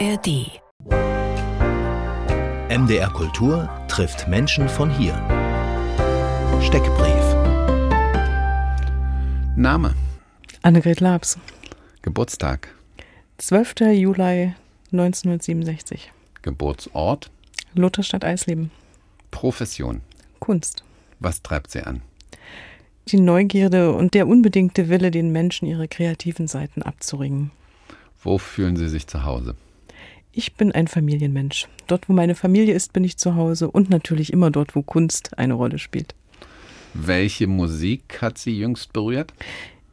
ARD. MDR Kultur trifft Menschen von hier. Steckbrief. Name, Annegret Labs, Geburtstag, 12. Juli 1967. Geburtsort, Lutherstadt Eisleben. Profession. Kunst. Was treibt Sie an? Die Neugierde und der unbedingte Wille, den Menschen ihre kreativen Seiten abzuringen. Wo fühlen Sie sich zu Hause? Ich bin ein Familienmensch. Dort, wo meine Familie ist, bin ich zu Hause und natürlich immer dort, wo Kunst eine Rolle spielt. Welche Musik hat Sie jüngst berührt?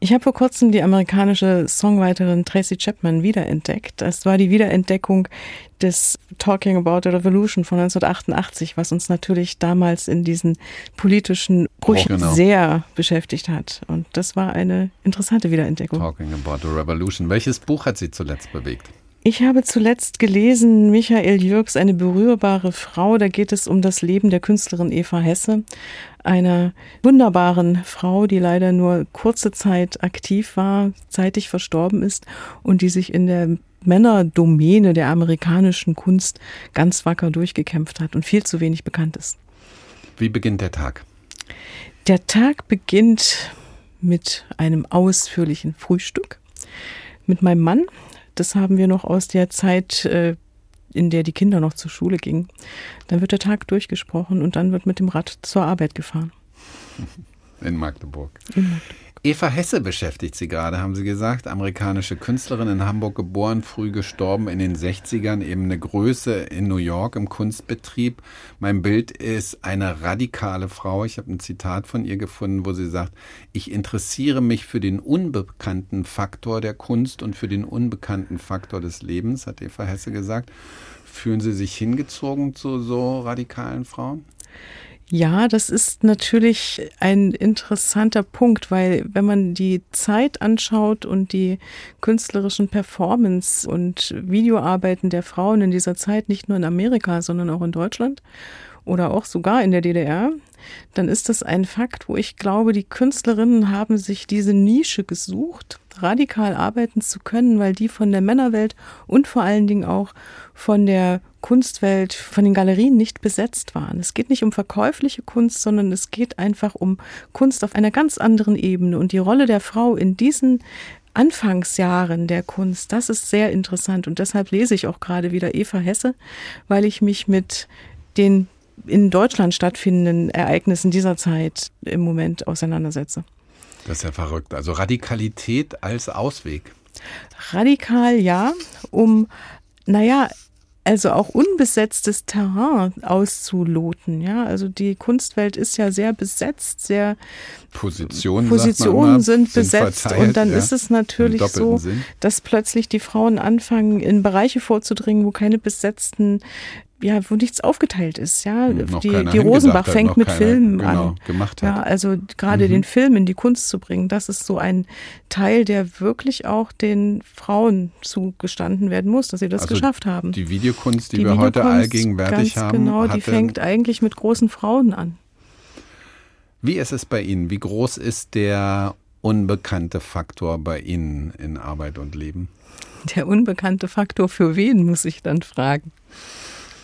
Ich habe vor kurzem die amerikanische Songwriterin Tracy Chapman wiederentdeckt. Das war die Wiederentdeckung des Talking About the Revolution von 1988, was uns natürlich damals in diesen politischen Brüchen Oh, genau. sehr beschäftigt hat. Und das war eine interessante Wiederentdeckung. Talking about the Revolution. Welches Buch hat Sie zuletzt bewegt? Ich habe zuletzt gelesen Michael Jürgs Eine berührbare Frau. Da geht es um das Leben der Künstlerin Eva Hesse, einer wunderbaren Frau, die leider nur kurze Zeit aktiv war, zeitig verstorben ist und die sich in der Männerdomäne der amerikanischen Kunst ganz wacker durchgekämpft hat und viel zu wenig bekannt ist. Wie beginnt der Tag? Der Tag beginnt mit einem ausführlichen Frühstück mit meinem Mann. Das haben wir noch aus der Zeit, äh, in der die Kinder noch zur Schule gingen. Dann wird der Tag durchgesprochen und dann wird mit dem Rad zur Arbeit gefahren. In Magdeburg. In Magdeburg. Eva Hesse beschäftigt Sie gerade, haben Sie gesagt. Amerikanische Künstlerin in Hamburg geboren, früh gestorben in den 60ern, eben eine Größe in New York im Kunstbetrieb. Mein Bild ist eine radikale Frau. Ich habe ein Zitat von ihr gefunden, wo sie sagt, ich interessiere mich für den unbekannten Faktor der Kunst und für den unbekannten Faktor des Lebens, hat Eva Hesse gesagt. Fühlen Sie sich hingezogen zu so radikalen Frauen? Ja, das ist natürlich ein interessanter Punkt, weil wenn man die Zeit anschaut und die künstlerischen Performance und Videoarbeiten der Frauen in dieser Zeit, nicht nur in Amerika, sondern auch in Deutschland oder auch sogar in der DDR, dann ist das ein Fakt, wo ich glaube, die Künstlerinnen haben sich diese Nische gesucht, radikal arbeiten zu können, weil die von der Männerwelt und vor allen Dingen auch von der Kunstwelt, von den Galerien nicht besetzt waren. Es geht nicht um verkäufliche Kunst, sondern es geht einfach um Kunst auf einer ganz anderen Ebene. Und die Rolle der Frau in diesen Anfangsjahren der Kunst, das ist sehr interessant. Und deshalb lese ich auch gerade wieder Eva Hesse, weil ich mich mit den in Deutschland stattfindenden Ereignissen dieser Zeit im Moment auseinandersetze. Das ist ja verrückt. Also Radikalität als Ausweg. Radikal ja, um, naja, also auch unbesetztes Terrain auszuloten. Ja, also die Kunstwelt ist ja sehr besetzt, sehr Positionen, Positionen immer, sind besetzt verteilt, und dann ja, ist es natürlich so, Sinn. dass plötzlich die Frauen anfangen, in Bereiche vorzudringen, wo keine besetzten ja, wo nichts aufgeteilt ist, ja. Hm, noch die die Rosenbach hat, fängt mit Filmen genau, an. gemacht Ja, hat. also gerade Mhm. den Film in die Kunst zu bringen, das ist so ein Teil, der wirklich auch den Frauen zugestanden werden muss, dass sie das Also geschafft haben. Die Videokunst, die, Die wir heute Videokunst, allgegenwärtig ganz haben, Genau, die fängt eigentlich mit großen Frauen an. wie ist es bei Ihnen? Wie groß ist der unbekannte Faktor bei Ihnen in Arbeit und Leben? Der unbekannte Faktor für wen, muss ich dann fragen.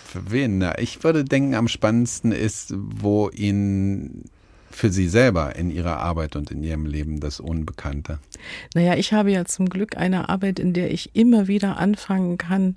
Für wen? Na, ich würde denken, am spannendsten ist, wo Ihnen für Sie selber in Ihrer Arbeit und in Ihrem Leben das Unbekannte. Naja, ich habe ja zum Glück eine Arbeit, in der ich immer wieder anfangen kann,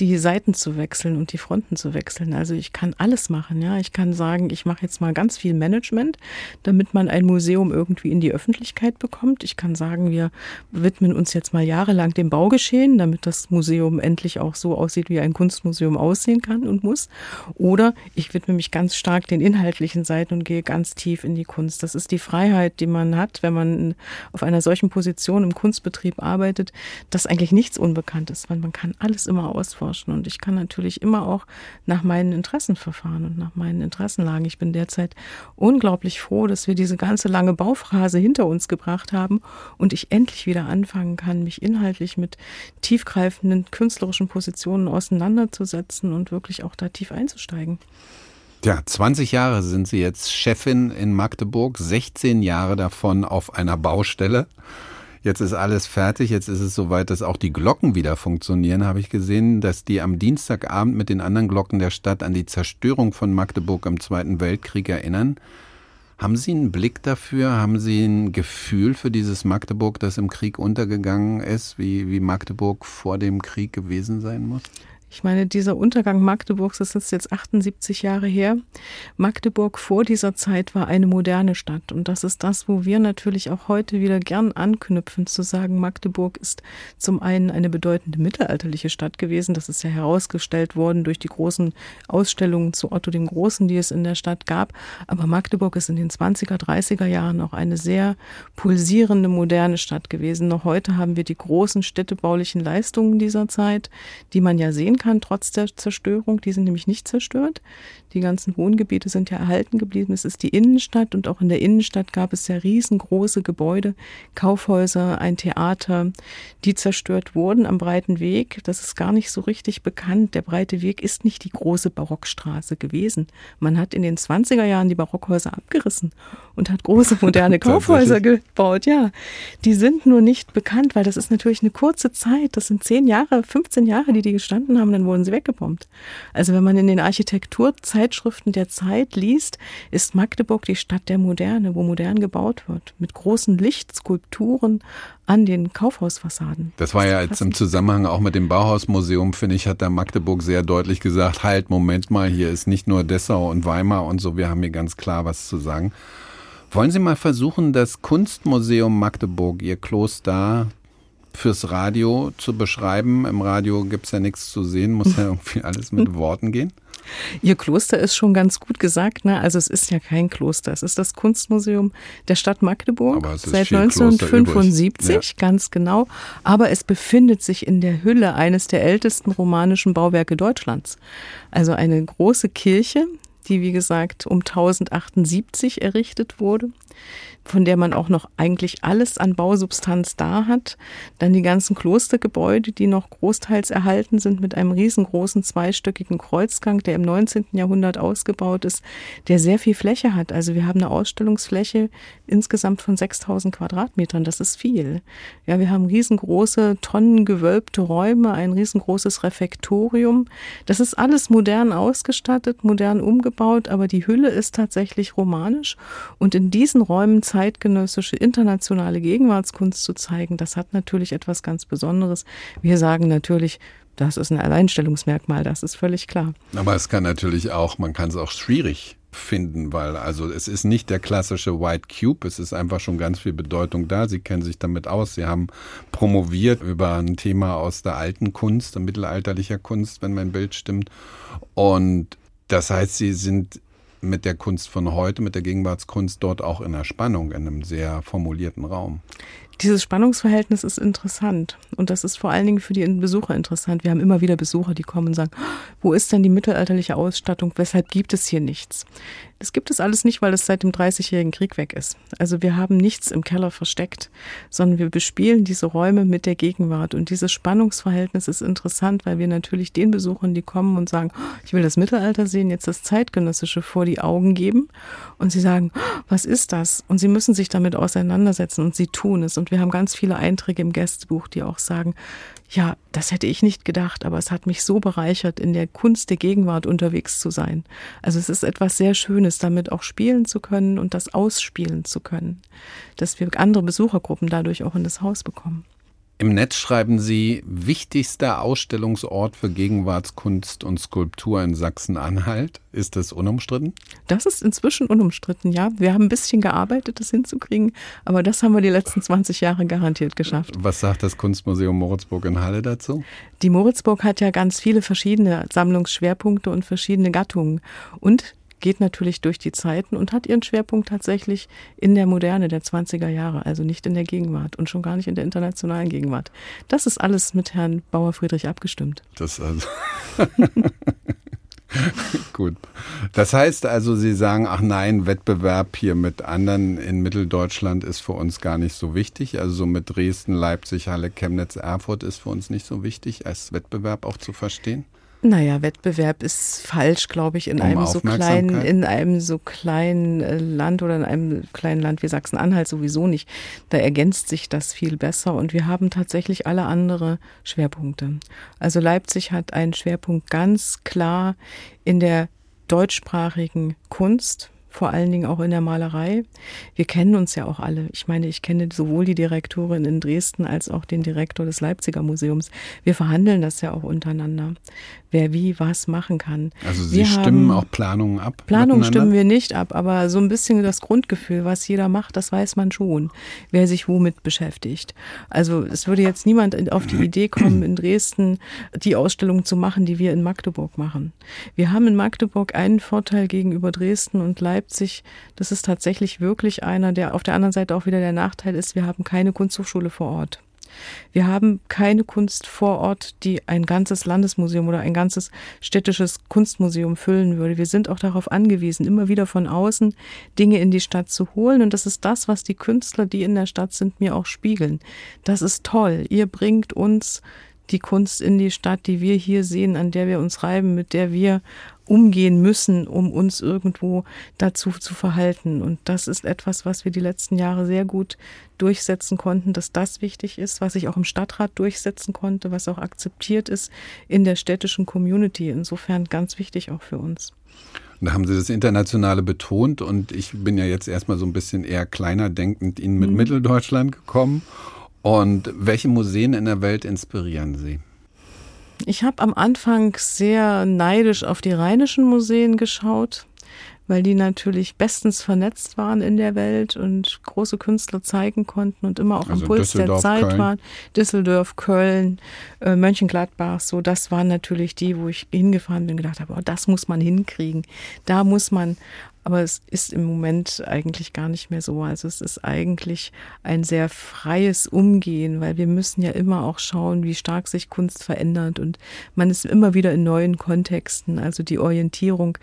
die Seiten zu wechseln und die Fronten zu wechseln. Also ich kann alles machen, ja. Ich kann sagen, ich mache jetzt mal ganz viel Management, damit man ein Museum irgendwie in die Öffentlichkeit bekommt. Ich kann sagen, wir widmen uns jetzt mal jahrelang dem Baugeschehen, damit das Museum endlich auch so aussieht, wie ein Kunstmuseum aussehen kann und muss. Oder ich widme mich ganz stark den inhaltlichen Seiten und gehe ganz tief in die Kunst. Das ist die Freiheit, die man hat, wenn man auf einer solchen Position im Kunstbetrieb arbeitet, dass eigentlich nichts unbekannt ist, weil man kann alles immer ausforschen. Und ich kann natürlich immer auch nach meinen Interessen verfahren und nach meinen Interessenlagen. Ich bin derzeit unglaublich froh, dass wir diese ganze lange Bauphase hinter uns gebracht haben und ich endlich wieder anfangen kann, mich inhaltlich mit tiefgreifenden künstlerischen Positionen auseinanderzusetzen und wirklich auch da tief einzusteigen. Ja, 20 Jahre sind Sie jetzt Chefin in Magdeburg, 16 Jahre davon auf einer Baustelle. Jetzt ist alles fertig, jetzt ist es soweit, dass auch die Glocken wieder funktionieren, habe ich gesehen, dass die am Dienstagabend mit den anderen Glocken der Stadt an die Zerstörung von Magdeburg im Zweiten Weltkrieg erinnern. Haben Sie einen Blick dafür? Haben Sie ein Gefühl für dieses Magdeburg, das im Krieg untergegangen ist, wie, wie Magdeburg vor dem Krieg gewesen sein muss? Ich meine, dieser Untergang Magdeburgs, das ist jetzt 78 Jahre her. Magdeburg vor dieser Zeit war eine moderne Stadt. Und das ist das, wo wir natürlich auch heute wieder gern anknüpfen, zu sagen, Magdeburg ist zum einen eine bedeutende mittelalterliche Stadt gewesen. Das ist ja herausgestellt worden durch die großen Ausstellungen zu Otto dem Großen, die es in der Stadt gab. Aber Magdeburg ist in den 20er, 30er Jahren auch eine sehr pulsierende, moderne Stadt gewesen. Noch heute haben wir die großen städtebaulichen Leistungen dieser Zeit, die man ja sehen kann, trotz der Zerstörung. Die sind nämlich nicht zerstört. Die ganzen Wohngebiete sind ja erhalten geblieben. Es ist die Innenstadt und auch in der Innenstadt gab es ja riesengroße Gebäude, Kaufhäuser, ein Theater, die zerstört wurden am Breiten Weg. Das ist gar nicht so richtig bekannt. Der Breite Weg ist nicht die große Barockstraße gewesen. Man hat in den 20er Jahren die Barockhäuser abgerissen und hat große moderne Kaufhäuser gebaut. Ja, die sind nur nicht bekannt, weil das ist natürlich eine kurze Zeit. Das sind zehn Jahre, 15 Jahre, die die gestanden haben, dann wurden sie weggebombt. Also wenn man in den Architekturzeitschriften der Zeit liest, ist Magdeburg die Stadt der Moderne, wo modern gebaut wird, mit großen Lichtskulpturen an den Kaufhausfassaden. Das war ja jetzt im Zusammenhang auch mit dem Bauhausmuseum, finde ich, hat da Magdeburg sehr deutlich gesagt, halt, Moment mal, hier ist nicht nur Dessau und Weimar und so, wir haben hier ganz klar was zu sagen. Wollen Sie mal versuchen, das Kunstmuseum Magdeburg, Ihr Kloster, fürs Radio zu beschreiben? Im Radio gibt es ja nichts zu sehen, muss ja irgendwie alles mit Worten gehen. Ihr Kloster ist schon ganz gut gesagt. Ne? Also es ist ja kein Kloster. Es ist das Kunstmuseum der Stadt Magdeburg seit 1975, ja. ganz genau. Aber es befindet sich in der Hülle eines der ältesten romanischen Bauwerke Deutschlands. Also eine große Kirche, die wie gesagt um 1078 errichtet wurde von der man auch noch eigentlich alles an Bausubstanz da hat. Dann die ganzen Klostergebäude, die noch großteils erhalten sind mit einem riesengroßen zweistöckigen Kreuzgang, der im 19. Jahrhundert ausgebaut ist, der sehr viel Fläche hat. Also wir haben eine Ausstellungsfläche insgesamt von 6000 Quadratmetern. Das ist viel. Ja, wir haben riesengroße, tonnengewölbte Räume, ein riesengroßes Refektorium. Das ist alles modern ausgestattet, modern umgebaut, aber die Hülle ist tatsächlich romanisch. Und in diesen Räumen zeitgenössische internationale Gegenwartskunst zu zeigen, das hat natürlich etwas ganz Besonderes. Wir sagen natürlich, das ist ein Alleinstellungsmerkmal, das ist völlig klar. Aber es kann natürlich auch, man kann es auch schwierig finden, weil also es ist nicht der klassische White Cube, es ist einfach schon ganz viel Bedeutung da. Sie kennen sich damit aus. Sie haben promoviert über ein Thema aus der alten Kunst, der mittelalterlicher Kunst, wenn mein Bild stimmt. Und das heißt, Sie sind mit der Kunst von heute, mit der Gegenwartskunst dort auch in der Spannung, in einem sehr formulierten Raum. Dieses Spannungsverhältnis ist interessant und das ist vor allen Dingen für die Besucher interessant. Wir haben immer wieder Besucher, die kommen und sagen, wo ist denn die mittelalterliche Ausstattung? Weshalb gibt es hier nichts? Das gibt es alles nicht, weil es seit dem Dreißigjährigen Krieg weg ist. Also wir haben nichts im Keller versteckt, sondern wir bespielen diese Räume mit der Gegenwart. Und dieses Spannungsverhältnis ist interessant, weil wir natürlich den Besuchern, die kommen und sagen, ich will das Mittelalter sehen, jetzt das Zeitgenössische vor die Augen geben. Und sie sagen, was ist das? Und sie müssen sich damit auseinandersetzen und sie tun es. Und wir haben ganz viele Einträge im Gästebuch, die auch sagen, ja, das hätte ich nicht gedacht, aber es hat mich so bereichert, in der Kunst der Gegenwart unterwegs zu sein. Also es ist etwas sehr Schönes, damit auch spielen zu können und das ausspielen zu können, dass wir andere Besuchergruppen dadurch auch in das Haus bekommen. Im Netz schreiben Sie, wichtigster Ausstellungsort für Gegenwartskunst und Skulptur in Sachsen-Anhalt. Ist das unumstritten? Das ist inzwischen unumstritten, ja. Wir haben ein bisschen gearbeitet, das hinzukriegen, aber das haben wir die letzten 20 Jahre garantiert geschafft. Was sagt das Kunstmuseum Moritzburg in Halle dazu? Die Moritzburg hat ja ganz viele verschiedene Sammlungsschwerpunkte und verschiedene Gattungen. Und geht natürlich durch die Zeiten und hat ihren Schwerpunkt tatsächlich in der Moderne der 20er Jahre, also nicht in der Gegenwart und schon gar nicht in der internationalen Gegenwart. Das ist alles mit Herrn Bauer Friedrich abgestimmt. Das also. Gut. Das heißt also, Sie sagen, ach nein, Wettbewerb hier mit anderen in Mitteldeutschland ist für uns gar nicht so wichtig. Also so mit Dresden, Leipzig, Halle, Chemnitz, Erfurt ist für uns nicht so wichtig, als Wettbewerb auch zu verstehen. Naja, Wettbewerb ist falsch, glaube ich, in um einem so kleinen, in einem so kleinen äh, Land oder in einem kleinen Land wie Sachsen-Anhalt sowieso nicht. Da ergänzt sich das viel besser und wir haben tatsächlich alle andere Schwerpunkte. Also Leipzig hat einen Schwerpunkt ganz klar in der deutschsprachigen Kunst vor allen Dingen auch in der Malerei. Wir kennen uns ja auch alle. Ich meine, ich kenne sowohl die Direktorin in Dresden als auch den Direktor des Leipziger Museums. Wir verhandeln das ja auch untereinander, wer wie was machen kann. Also Sie wir stimmen auch Planungen ab? Planungen stimmen wir nicht ab, aber so ein bisschen das Grundgefühl, was jeder macht, das weiß man schon, wer sich womit beschäftigt. Also es würde jetzt niemand auf die Idee kommen, in Dresden die Ausstellung zu machen, die wir in Magdeburg machen. Wir haben in Magdeburg einen Vorteil gegenüber Dresden und Leipzig Leipzig, das ist tatsächlich wirklich einer, der auf der anderen Seite auch wieder der Nachteil ist, wir haben keine Kunsthochschule vor Ort. Wir haben keine Kunst vor Ort, die ein ganzes Landesmuseum oder ein ganzes städtisches Kunstmuseum füllen würde. Wir sind auch darauf angewiesen, immer wieder von außen Dinge in die Stadt zu holen. Und das ist das, was die Künstler, die in der Stadt sind, mir auch spiegeln. Das ist toll. Ihr bringt uns die Kunst in die Stadt, die wir hier sehen, an der wir uns reiben, mit der wir umgehen müssen, um uns irgendwo dazu zu verhalten. Und das ist etwas, was wir die letzten Jahre sehr gut durchsetzen konnten, dass das wichtig ist, was ich auch im Stadtrat durchsetzen konnte, was auch akzeptiert ist in der städtischen Community. Insofern ganz wichtig auch für uns. Da haben Sie das Internationale betont und ich bin ja jetzt erstmal so ein bisschen eher kleiner denkend Ihnen mit mhm. Mitteldeutschland gekommen. Und welche Museen in der Welt inspirieren Sie? Ich habe am Anfang sehr neidisch auf die rheinischen Museen geschaut, weil die natürlich bestens vernetzt waren in der Welt und große Künstler zeigen konnten und immer auch also am Puls der Zeit Köln. waren. Düsseldorf, Köln, äh, Mönchengladbach, so das waren natürlich die, wo ich hingefahren bin und gedacht habe, oh, das muss man hinkriegen. Da muss man aber es ist im Moment eigentlich gar nicht mehr so. Also es ist eigentlich ein sehr freies Umgehen, weil wir müssen ja immer auch schauen, wie stark sich Kunst verändert und man ist immer wieder in neuen Kontexten. Also die Orientierung,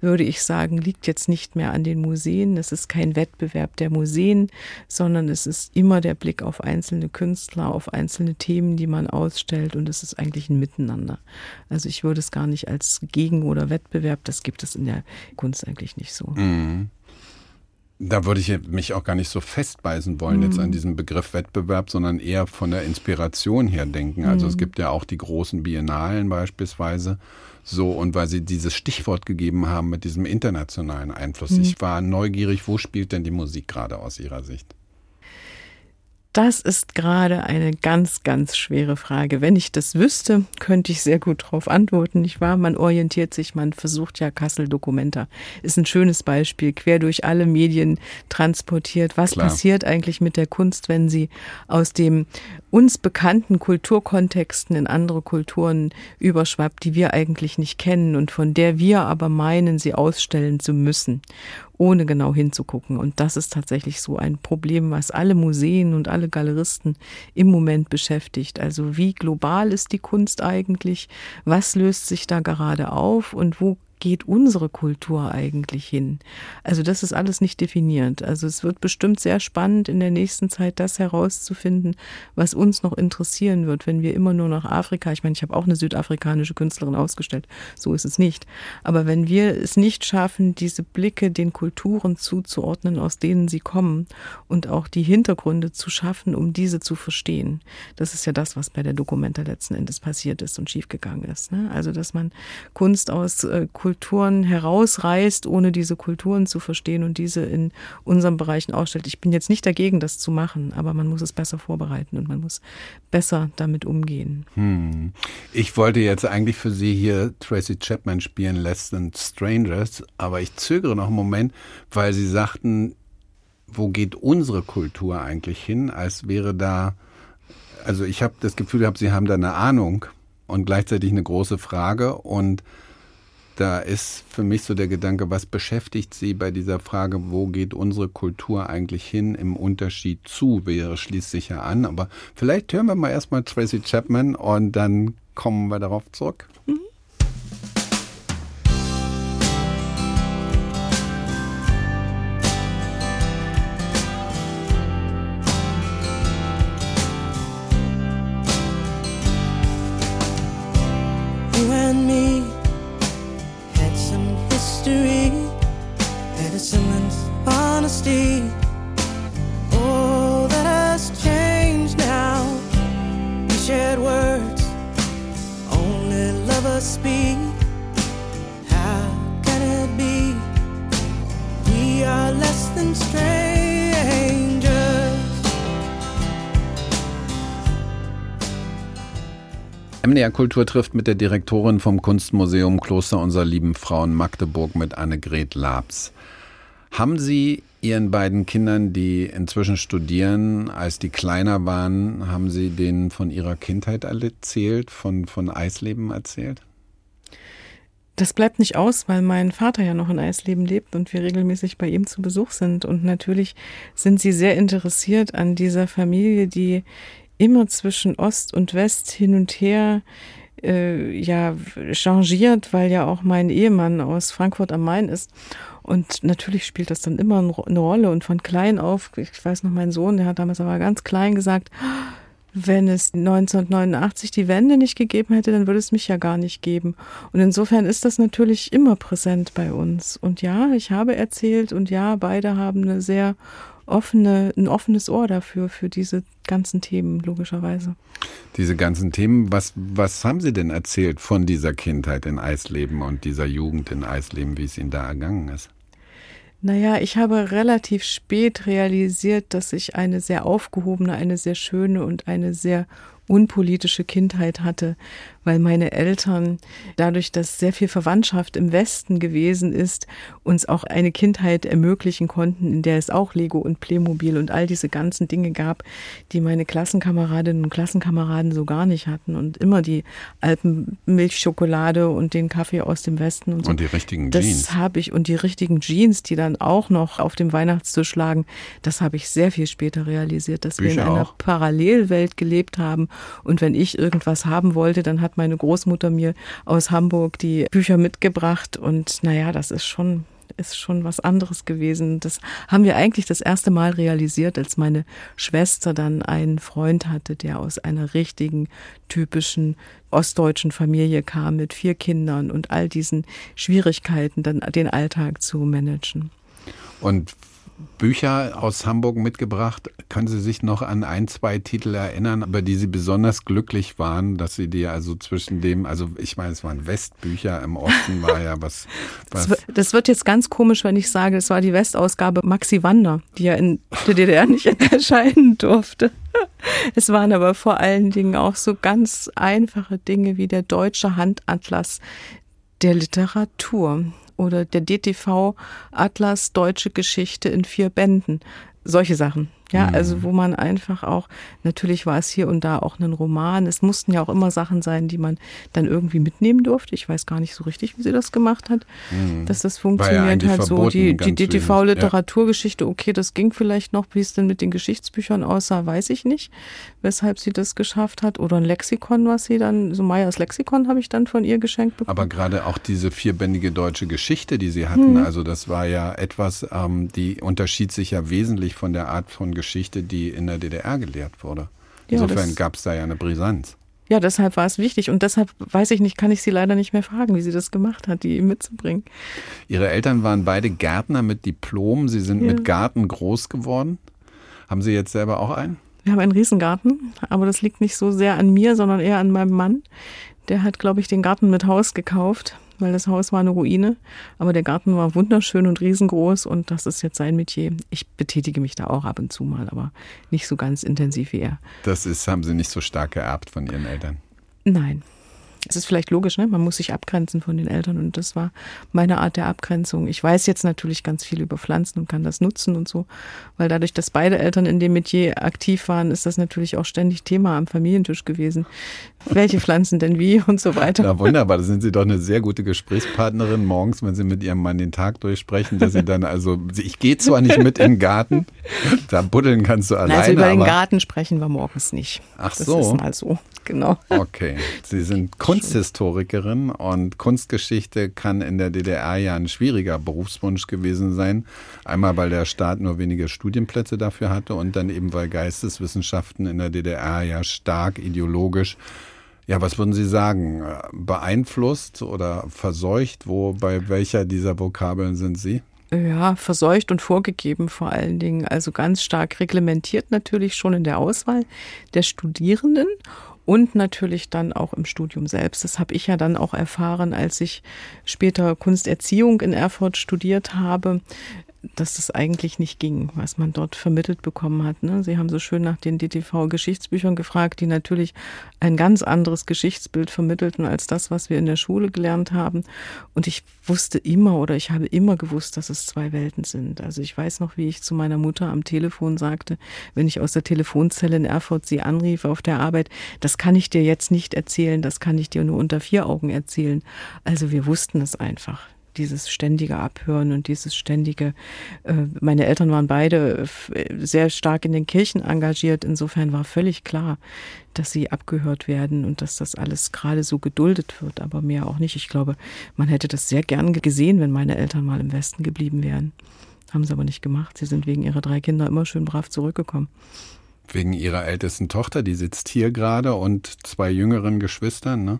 würde ich sagen, liegt jetzt nicht mehr an den Museen. Es ist kein Wettbewerb der Museen, sondern es ist immer der Blick auf einzelne Künstler, auf einzelne Themen, die man ausstellt und es ist eigentlich ein Miteinander. Also ich würde es gar nicht als Gegen- oder Wettbewerb, das gibt es in der Kunst eigentlich nicht so so. Mhm. Da würde ich mich auch gar nicht so festbeißen wollen mhm. jetzt an diesem Begriff Wettbewerb, sondern eher von der Inspiration her denken. Also mhm. es gibt ja auch die großen Biennalen beispielsweise. So, und weil Sie dieses Stichwort gegeben haben mit diesem internationalen Einfluss. Mhm. Ich war neugierig, wo spielt denn die Musik gerade aus Ihrer Sicht? Das ist gerade eine ganz, ganz schwere Frage. Wenn ich das wüsste, könnte ich sehr gut darauf antworten. Nicht wahr? Man orientiert sich, man versucht ja Kassel Dokumenta. Ist ein schönes Beispiel, quer durch alle Medien transportiert. Was Klar. passiert eigentlich mit der Kunst, wenn sie aus dem uns bekannten Kulturkontexten in andere Kulturen überschwappt, die wir eigentlich nicht kennen und von der wir aber meinen, sie ausstellen zu müssen? Ohne genau hinzugucken. Und das ist tatsächlich so ein Problem, was alle Museen und alle Galeristen im Moment beschäftigt. Also wie global ist die Kunst eigentlich? Was löst sich da gerade auf und wo geht unsere Kultur eigentlich hin? Also das ist alles nicht definiert. Also es wird bestimmt sehr spannend in der nächsten Zeit, das herauszufinden, was uns noch interessieren wird, wenn wir immer nur nach Afrika, ich meine, ich habe auch eine südafrikanische Künstlerin ausgestellt, so ist es nicht. Aber wenn wir es nicht schaffen, diese Blicke den Kulturen zuzuordnen, aus denen sie kommen und auch die Hintergründe zu schaffen, um diese zu verstehen, das ist ja das, was bei der Dokumenta letzten Endes passiert ist und schiefgegangen ist. Ne? Also dass man Kunst aus äh, Kultur Kulturen herausreißt, ohne diese Kulturen zu verstehen und diese in unseren Bereichen ausstellt. Ich bin jetzt nicht dagegen, das zu machen, aber man muss es besser vorbereiten und man muss besser damit umgehen. Hm. Ich wollte jetzt eigentlich für Sie hier Tracy Chapman spielen, Less Than Strangers, aber ich zögere noch einen Moment, weil Sie sagten, wo geht unsere Kultur eigentlich hin, als wäre da, also ich habe das Gefühl, Sie haben da eine Ahnung und gleichzeitig eine große Frage und da ist für mich so der Gedanke, was beschäftigt Sie bei dieser Frage, wo geht unsere Kultur eigentlich hin im Unterschied zu, wäre schließt sich ja an, aber vielleicht hören wir mal erstmal Tracy Chapman und dann kommen wir darauf zurück. Mhm. MDR Kultur trifft mit der Direktorin vom Kunstmuseum Kloster unserer lieben Frauen Magdeburg mit Annegret Labs. Haben Sie Ihren beiden Kindern, die inzwischen studieren, als die kleiner waren, haben Sie denen von ihrer Kindheit erzählt, von, von Eisleben erzählt? Das bleibt nicht aus, weil mein Vater ja noch in Eisleben lebt und wir regelmäßig bei ihm zu Besuch sind. Und natürlich sind sie sehr interessiert an dieser Familie, die immer zwischen Ost und West hin und her äh, ja changiert, weil ja auch mein Ehemann aus Frankfurt am Main ist. Und natürlich spielt das dann immer eine Rolle. Und von klein auf, ich weiß noch, mein Sohn, der hat damals aber ganz klein gesagt, wenn es 1989 die Wende nicht gegeben hätte, dann würde es mich ja gar nicht geben. Und insofern ist das natürlich immer präsent bei uns. Und ja, ich habe erzählt und ja, beide haben eine sehr offene, ein offenes Ohr dafür, für diese ganzen Themen, logischerweise. Diese ganzen Themen, was, was haben Sie denn erzählt von dieser Kindheit in Eisleben und dieser Jugend in Eisleben, wie es Ihnen da ergangen ist? Naja, ich habe relativ spät realisiert, dass ich eine sehr aufgehobene, eine sehr schöne und eine sehr unpolitische Kindheit hatte, weil meine Eltern dadurch, dass sehr viel Verwandtschaft im Westen gewesen ist, uns auch eine Kindheit ermöglichen konnten, in der es auch Lego und Playmobil und all diese ganzen Dinge gab, die meine Klassenkameradinnen und Klassenkameraden so gar nicht hatten und immer die Alpenmilchschokolade und den Kaffee aus dem Westen und so. Und die richtigen Jeans. Das habe ich und die richtigen Jeans, die dann auch noch auf dem Weihnachtstisch lagen, das habe ich sehr viel später realisiert, dass Bücher wir in einer auch. Parallelwelt gelebt haben und wenn ich irgendwas haben wollte, dann hat meine Großmutter mir aus Hamburg die Bücher mitgebracht und naja, das ist schon ist schon was anderes gewesen. Das haben wir eigentlich das erste Mal realisiert, als meine Schwester dann einen Freund hatte, der aus einer richtigen, typischen ostdeutschen Familie kam mit vier Kindern und all diesen Schwierigkeiten, dann den Alltag zu managen. Und Bücher aus Hamburg mitgebracht. Können Sie sich noch an ein, zwei Titel erinnern, über die Sie besonders glücklich waren, dass Sie die also zwischen dem, also ich meine, es waren Westbücher, im Osten war ja was. was Das, wird, das wird jetzt ganz komisch, wenn ich sage, es war die Westausgabe Maxi Wander, die ja in der DDR nicht erscheinen durfte. Es waren aber vor allen Dingen auch so ganz einfache Dinge wie der deutsche Handatlas der Literatur oder der DTV Atlas Deutsche Geschichte in vier Bänden. Solche Sachen. Ja, Mhm. also wo man einfach auch, natürlich war es hier und da auch ein Roman. Es mussten ja auch immer Sachen sein, die man dann irgendwie mitnehmen durfte. Ich weiß gar nicht so richtig, wie sie das gemacht hat, dass das funktioniert eigentlich hat. So die, die ganz wenig, DTV-Literaturgeschichte, okay, das ging vielleicht noch. Wie es denn mit den Geschichtsbüchern aussah, weiß ich nicht, weshalb sie das geschafft hat. Oder ein Lexikon, was sie dann, so Meyers Lexikon habe ich dann von ihr geschenkt bekommen. Aber gerade auch diese vierbändige deutsche Geschichte, die Sie hatten, Mhm. also das war ja etwas, ähm, die unterschied sich ja wesentlich von der Art von Geschichte, die in der DDR gelehrt wurde. Ja, Insofern das- gab es da ja eine Brisanz. Ja, deshalb war es wichtig und deshalb weiß ich nicht, kann ich sie leider nicht mehr fragen, wie sie das gemacht hat, die mitzubringen. Ihre Eltern waren beide Gärtner mit Diplom. Sie sind Ja. mit Garten groß geworden. Haben Sie jetzt selber auch einen? Wir haben einen Riesengarten, aber das liegt nicht so sehr an mir, sondern eher an meinem Mann. Der hat, glaube ich, den Garten mit Haus gekauft, weil das Haus war eine Ruine. Aber der Garten war wunderschön und riesengroß und das ist jetzt sein Metier. Ich betätige mich da auch ab und zu mal, aber nicht so ganz intensiv wie er. Das ist, haben Sie nicht so stark geerbt von Ihren Eltern. Nein. Es ist vielleicht logisch, ne? man muss sich abgrenzen von den Eltern und das war meine Art der Abgrenzung. Ich weiß jetzt natürlich ganz viel über Pflanzen und kann das nutzen und so, weil dadurch, dass beide Eltern in dem Metier aktiv waren, ist das natürlich auch ständig Thema am Familientisch gewesen. Welche Pflanzen denn wie und so weiter. Na wunderbar, da sind Sie doch eine sehr gute Gesprächspartnerin morgens, wenn Sie mit Ihrem Mann den Tag durchsprechen, dass Sie dann also, ich gehe zwar nicht mit in den Garten, da buddeln kannst du alleine, also über den Garten sprechen wir morgens nicht. Ach das so. ist mal so, genau. Okay, Sie sind Kunsthistorikerin und Kunstgeschichte kann in der DDR ja ein schwieriger Berufswunsch gewesen sein. Einmal, weil der Staat nur wenige Studienplätze dafür hatte und dann eben, weil Geisteswissenschaften in der DDR ja stark ideologisch Ja, was würden Sie sagen? Beeinflusst oder verseucht? Wo, bei welcher dieser Vokabeln sind Sie? Ja, verseucht und vorgegeben vor allen Dingen. Also ganz stark reglementiert natürlich schon in der Auswahl der Studierenden und natürlich dann auch im Studium selbst. Das habe ich ja dann auch erfahren, als ich später Kunsterziehung in Erfurt studiert habe dass das eigentlich nicht ging, was man dort vermittelt bekommen hat. Ne? Sie haben so schön nach den DTV-Geschichtsbüchern gefragt, die natürlich ein ganz anderes Geschichtsbild vermittelten als das, was wir in der Schule gelernt haben. Und ich wusste immer oder ich habe immer gewusst, dass es zwei Welten sind. Also ich weiß noch, wie ich zu meiner Mutter am Telefon sagte, wenn ich aus der Telefonzelle in Erfurt sie anrief auf der Arbeit, das kann ich dir jetzt nicht erzählen, das kann ich dir nur unter vier Augen erzählen. Also wir wussten es einfach dieses ständige Abhören und dieses ständige, äh, meine Eltern waren beide sehr stark in den Kirchen engagiert. Insofern war völlig klar, dass sie abgehört werden und dass das alles gerade so geduldet wird, aber mehr auch nicht. Ich glaube, man hätte das sehr gern gesehen, wenn meine Eltern mal im Westen geblieben wären. Haben sie aber nicht gemacht. Sie sind wegen ihrer drei Kinder immer schön brav zurückgekommen. Wegen ihrer ältesten Tochter, die sitzt hier gerade und zwei jüngeren Geschwistern. Ne?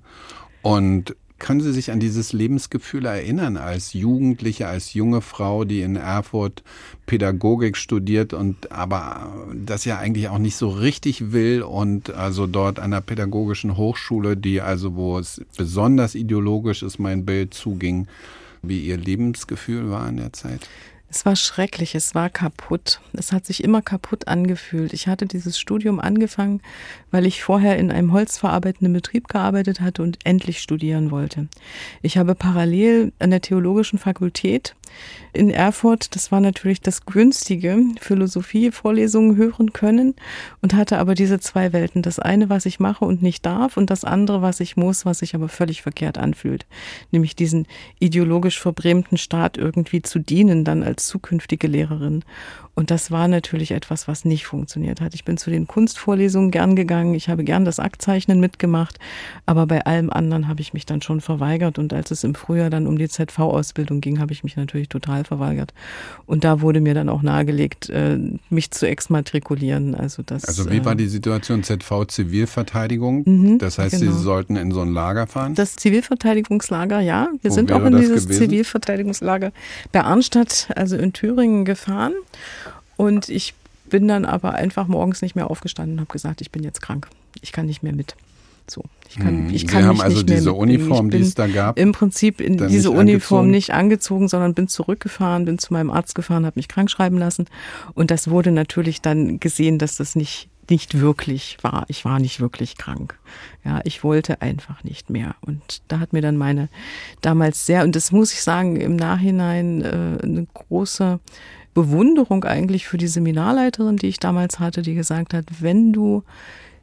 Und können Sie sich an dieses Lebensgefühl erinnern als Jugendliche, als junge Frau, die in Erfurt Pädagogik studiert und aber das ja eigentlich auch nicht so richtig will und also dort an der pädagogischen Hochschule, die also wo es besonders ideologisch ist, mein Bild zuging, wie Ihr Lebensgefühl war in der Zeit? Es war schrecklich, es war kaputt. Es hat sich immer kaputt angefühlt. Ich hatte dieses Studium angefangen, weil ich vorher in einem holzverarbeitenden Betrieb gearbeitet hatte und endlich studieren wollte. Ich habe parallel an der Theologischen Fakultät in Erfurt, das war natürlich das günstige, Philosophie-Vorlesungen hören können und hatte aber diese zwei Welten. Das eine, was ich mache und nicht darf und das andere, was ich muss, was sich aber völlig verkehrt anfühlt. Nämlich diesen ideologisch verbrämten Staat irgendwie zu dienen, dann als zukünftige Lehrerin. Und das war natürlich etwas, was nicht funktioniert hat. Ich bin zu den Kunstvorlesungen gern gegangen, ich habe gern das Aktzeichnen mitgemacht, aber bei allem anderen habe ich mich dann schon verweigert. Und als es im Frühjahr dann um die ZV-Ausbildung ging, habe ich mich natürlich total verweigert. Und da wurde mir dann auch nahegelegt, äh, mich zu exmatrikulieren. Also, das, also wie war äh, die Situation ZV Zivilverteidigung? Mhm, das heißt, genau. Sie sollten in so ein Lager fahren? Das Zivilverteidigungslager, ja. Wir Wo sind auch in dieses gewesen? Zivilverteidigungslager bei Arnstadt, also in Thüringen gefahren. Und ich bin dann aber einfach morgens nicht mehr aufgestanden und habe gesagt, ich bin jetzt krank. Ich kann nicht mehr mit. So, ich kann, hm, ich kann Sie haben also diese Uniform, die es da gab, im Prinzip in diese nicht Uniform angezogen. nicht angezogen, sondern bin zurückgefahren, bin zu meinem Arzt gefahren, habe mich krank schreiben lassen und das wurde natürlich dann gesehen, dass das nicht nicht wirklich war. Ich war nicht wirklich krank. Ja, ich wollte einfach nicht mehr. Und da hat mir dann meine damals sehr, und das muss ich sagen, im Nachhinein äh, eine große Bewunderung eigentlich für die Seminarleiterin, die ich damals hatte, die gesagt hat, wenn du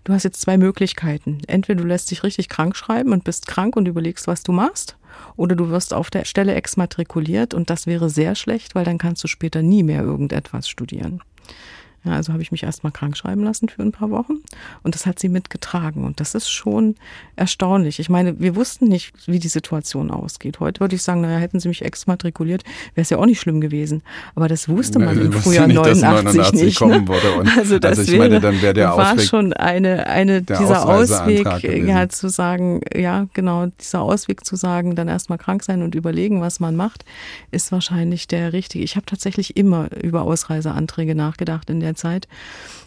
du hast jetzt zwei Möglichkeiten. Entweder du lässt dich richtig krank schreiben und bist krank und überlegst, was du machst, oder du wirst auf der Stelle exmatrikuliert und das wäre sehr schlecht, weil dann kannst du später nie mehr irgendetwas studieren. Ja, also habe ich mich erstmal krank schreiben lassen für ein paar Wochen und das hat sie mitgetragen und das ist schon erstaunlich. Ich meine, wir wussten nicht, wie die Situation ausgeht. Heute würde ich sagen, naja, hätten sie mich exmatrikuliert, wäre es ja auch nicht schlimm gewesen. Aber das wusste man im Frühjahr nicht, 89, 89 nicht. Ne? also das also ich wäre, meine, dann wäre der war Ausweg, schon eine, eine dieser Ausweg, ja, zu sagen, ja, genau, dieser Ausweg zu sagen, dann erstmal krank sein und überlegen, was man macht, ist wahrscheinlich der richtige. Ich habe tatsächlich immer über Ausreiseanträge nachgedacht in der der Zeit,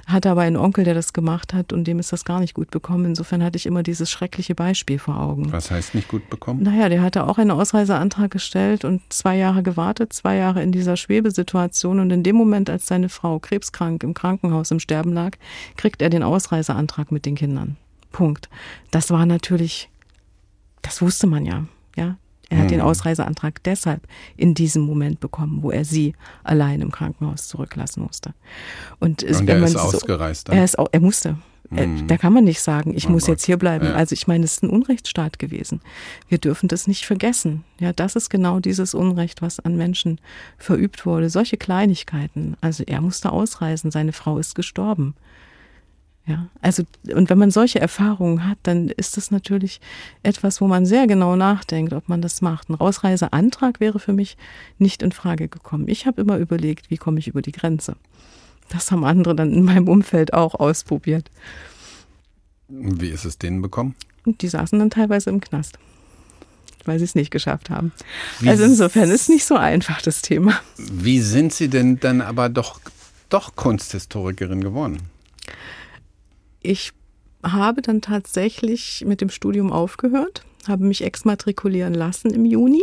hatte aber einen Onkel, der das gemacht hat und dem ist das gar nicht gut bekommen. Insofern hatte ich immer dieses schreckliche Beispiel vor Augen. Was heißt nicht gut bekommen? Naja, der hatte auch einen Ausreiseantrag gestellt und zwei Jahre gewartet, zwei Jahre in dieser Schwebesituation und in dem Moment, als seine Frau krebskrank im Krankenhaus im Sterben lag, kriegt er den Ausreiseantrag mit den Kindern. Punkt. Das war natürlich, das wusste man ja. Ja, er hat hm. den Ausreiseantrag deshalb in diesem Moment bekommen, wo er sie allein im Krankenhaus zurücklassen musste. Und, es, Und er ist so, ausgereist. Dann? Er, ist, er musste. Hm. Da kann man nicht sagen, ich oh muss Gott. jetzt hier bleiben. Ja. Also ich meine, es ist ein Unrechtsstaat gewesen. Wir dürfen das nicht vergessen. Ja, das ist genau dieses Unrecht, was an Menschen verübt wurde. Solche Kleinigkeiten. Also er musste ausreisen, seine Frau ist gestorben. Ja, also, und wenn man solche Erfahrungen hat, dann ist das natürlich etwas, wo man sehr genau nachdenkt, ob man das macht. Ein Ausreiseantrag wäre für mich nicht in Frage gekommen. Ich habe immer überlegt, wie komme ich über die Grenze. Das haben andere dann in meinem Umfeld auch ausprobiert. Wie ist es denen bekommen? Und die saßen dann teilweise im Knast, weil sie es nicht geschafft haben. Wie also insofern ist nicht so einfach das Thema. Wie sind Sie denn dann aber doch, doch Kunsthistorikerin geworden? Ich habe dann tatsächlich mit dem Studium aufgehört, habe mich exmatrikulieren lassen im Juni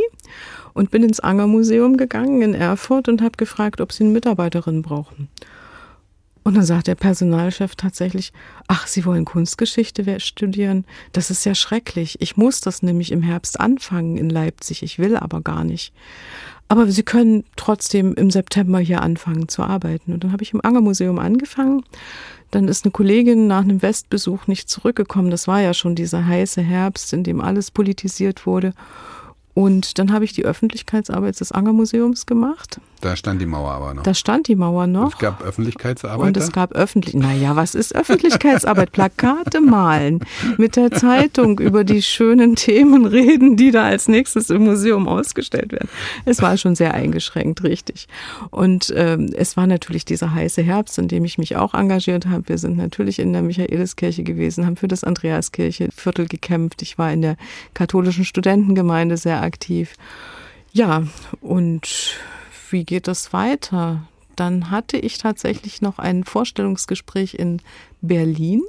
und bin ins Anger Museum gegangen in Erfurt und habe gefragt, ob sie eine Mitarbeiterin brauchen. Und dann sagt der Personalchef tatsächlich, ach, Sie wollen Kunstgeschichte studieren? Das ist ja schrecklich. Ich muss das nämlich im Herbst anfangen in Leipzig. Ich will aber gar nicht. Aber Sie können trotzdem im September hier anfangen zu arbeiten. Und dann habe ich im Angermuseum angefangen. Dann ist eine Kollegin nach einem Westbesuch nicht zurückgekommen. Das war ja schon dieser heiße Herbst, in dem alles politisiert wurde. Und dann habe ich die Öffentlichkeitsarbeit des Angermuseums gemacht. Da stand die Mauer aber noch. Da stand die Mauer noch. Es gab Öffentlichkeitsarbeit. Und es gab öffentlich, naja, was ist Öffentlichkeitsarbeit? Plakate malen, mit der Zeitung über die schönen Themen reden, die da als nächstes im Museum ausgestellt werden. Es war schon sehr eingeschränkt, richtig. Und ähm, es war natürlich dieser heiße Herbst, in dem ich mich auch engagiert habe. Wir sind natürlich in der Michaeliskirche gewesen, haben für das Andreaskirche Viertel gekämpft. Ich war in der katholischen Studentengemeinde sehr aktiv. Ja, und wie geht es weiter? Dann hatte ich tatsächlich noch ein Vorstellungsgespräch in Berlin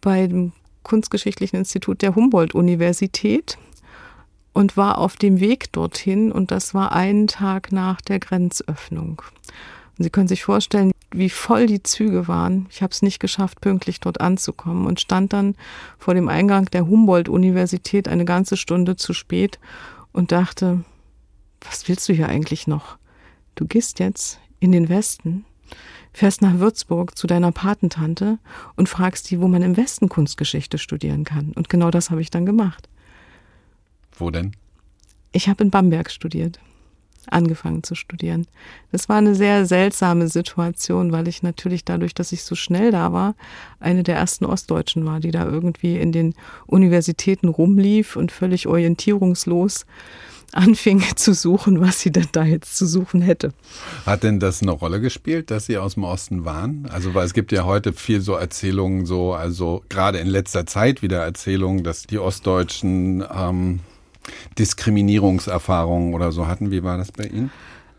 beim Kunstgeschichtlichen Institut der Humboldt-Universität und war auf dem Weg dorthin und das war einen Tag nach der Grenzöffnung. Und Sie können sich vorstellen, wie voll die Züge waren. Ich habe es nicht geschafft, pünktlich dort anzukommen und stand dann vor dem Eingang der Humboldt-Universität eine ganze Stunde zu spät und dachte, was willst du hier eigentlich noch? Du gehst jetzt in den Westen, fährst nach Würzburg zu deiner Patentante und fragst die, wo man im Westen Kunstgeschichte studieren kann. Und genau das habe ich dann gemacht. Wo denn? Ich habe in Bamberg studiert angefangen zu studieren. Das war eine sehr seltsame Situation, weil ich natürlich dadurch, dass ich so schnell da war, eine der ersten Ostdeutschen war, die da irgendwie in den Universitäten rumlief und völlig orientierungslos anfing zu suchen, was sie denn da jetzt zu suchen hätte. Hat denn das eine Rolle gespielt, dass Sie aus dem Osten waren? Also, weil es gibt ja heute viel so Erzählungen, so, also gerade in letzter Zeit wieder Erzählungen, dass die Ostdeutschen ähm, Diskriminierungserfahrungen oder so hatten. Wie war das bei Ihnen?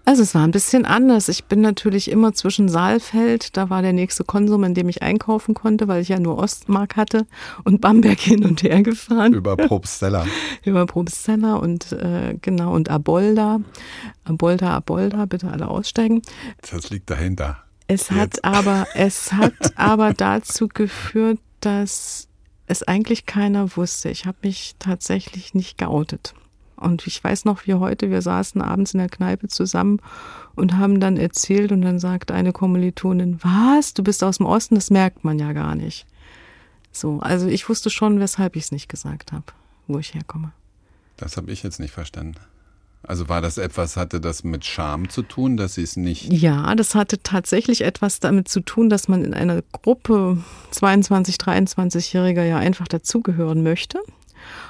Also es war ein bisschen anders. Ich bin natürlich immer zwischen Saalfeld, da war der nächste Konsum, in dem ich einkaufen konnte, weil ich ja nur Ostmark hatte und Bamberg hin und her gefahren. Über Probstzeller. Über Probstzeller und äh, genau und Abolda. Abolda, Abolda, bitte alle aussteigen. Das liegt dahinter. Es Jetzt. hat aber, es hat aber dazu geführt, dass es eigentlich keiner wusste. Ich habe mich tatsächlich nicht geoutet. Und ich weiß noch wie heute, wir saßen abends in der Kneipe zusammen und haben dann erzählt und dann sagt eine Kommilitonin, was, du bist aus dem Osten, das merkt man ja gar nicht. So, also ich wusste schon, weshalb ich es nicht gesagt habe, wo ich herkomme. Das habe ich jetzt nicht verstanden. Also war das etwas, hatte das mit Scham zu tun, dass sie es nicht? Ja, das hatte tatsächlich etwas damit zu tun, dass man in einer Gruppe 22, 23-Jähriger ja einfach dazugehören möchte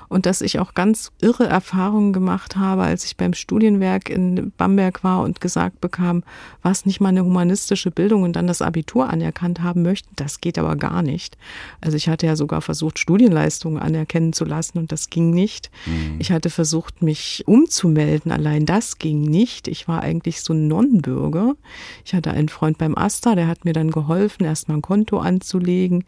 und dass ich auch ganz irre Erfahrungen gemacht habe, als ich beim Studienwerk in Bamberg war und gesagt bekam, was nicht mal eine humanistische Bildung und dann das Abitur anerkannt haben möchten, das geht aber gar nicht. Also ich hatte ja sogar versucht, Studienleistungen anerkennen zu lassen und das ging nicht. Mhm. Ich hatte versucht, mich umzumelden, allein das ging nicht. Ich war eigentlich so ein Nonnenbürger. Ich hatte einen Freund beim Asta, der hat mir dann geholfen, erstmal ein Konto anzulegen.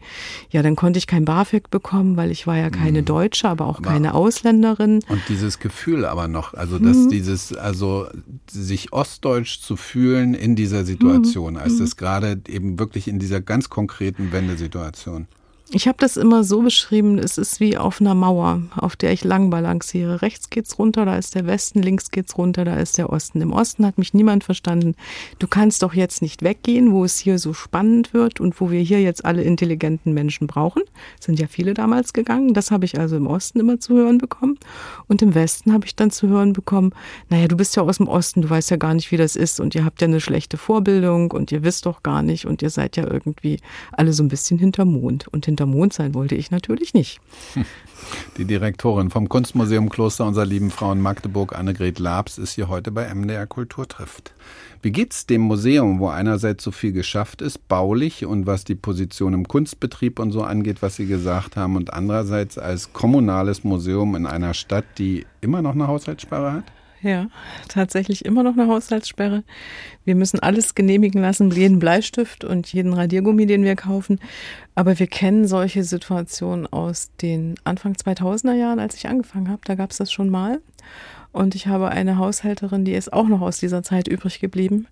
Ja, dann konnte ich kein BAföG bekommen, weil ich war ja keine mhm. Deutsche, aber auch aber keine Ausländerin. Und dieses Gefühl aber noch, also dass mhm. dieses, also sich ostdeutsch zu fühlen in dieser Situation, mhm. als das gerade eben wirklich in dieser ganz konkreten Wendesituation. Ich habe das immer so beschrieben, es ist wie auf einer Mauer, auf der ich lang balanciere. Rechts geht's runter, da ist der Westen, links geht's runter, da ist der Osten. Im Osten hat mich niemand verstanden. Du kannst doch jetzt nicht weggehen, wo es hier so spannend wird und wo wir hier jetzt alle intelligenten Menschen brauchen. Sind ja viele damals gegangen. Das habe ich also im Osten immer zu hören bekommen. Und im Westen habe ich dann zu hören bekommen, naja, du bist ja aus dem Osten, du weißt ja gar nicht, wie das ist und ihr habt ja eine schlechte Vorbildung und ihr wisst doch gar nicht und ihr seid ja irgendwie alle so ein bisschen hinter Mond und hinter hinterm Mond sein wollte ich natürlich nicht. Die Direktorin vom Kunstmuseum Kloster unserer lieben Frau in Magdeburg, Annegret Labs, ist hier heute bei MDR Kultur trifft. Wie geht's dem Museum, wo einerseits so viel geschafft ist, baulich und was die Position im Kunstbetrieb und so angeht, was Sie gesagt haben, und andererseits als kommunales Museum in einer Stadt, die immer noch eine Haushaltssperre hat? Ja, tatsächlich immer noch eine Haushaltssperre. Wir müssen alles genehmigen lassen, jeden Bleistift und jeden Radiergummi, den wir kaufen. Aber wir kennen solche Situationen aus den Anfang 2000er Jahren, als ich angefangen habe. Da gab es das schon mal. Und ich habe eine Haushälterin, die ist auch noch aus dieser Zeit übrig geblieben.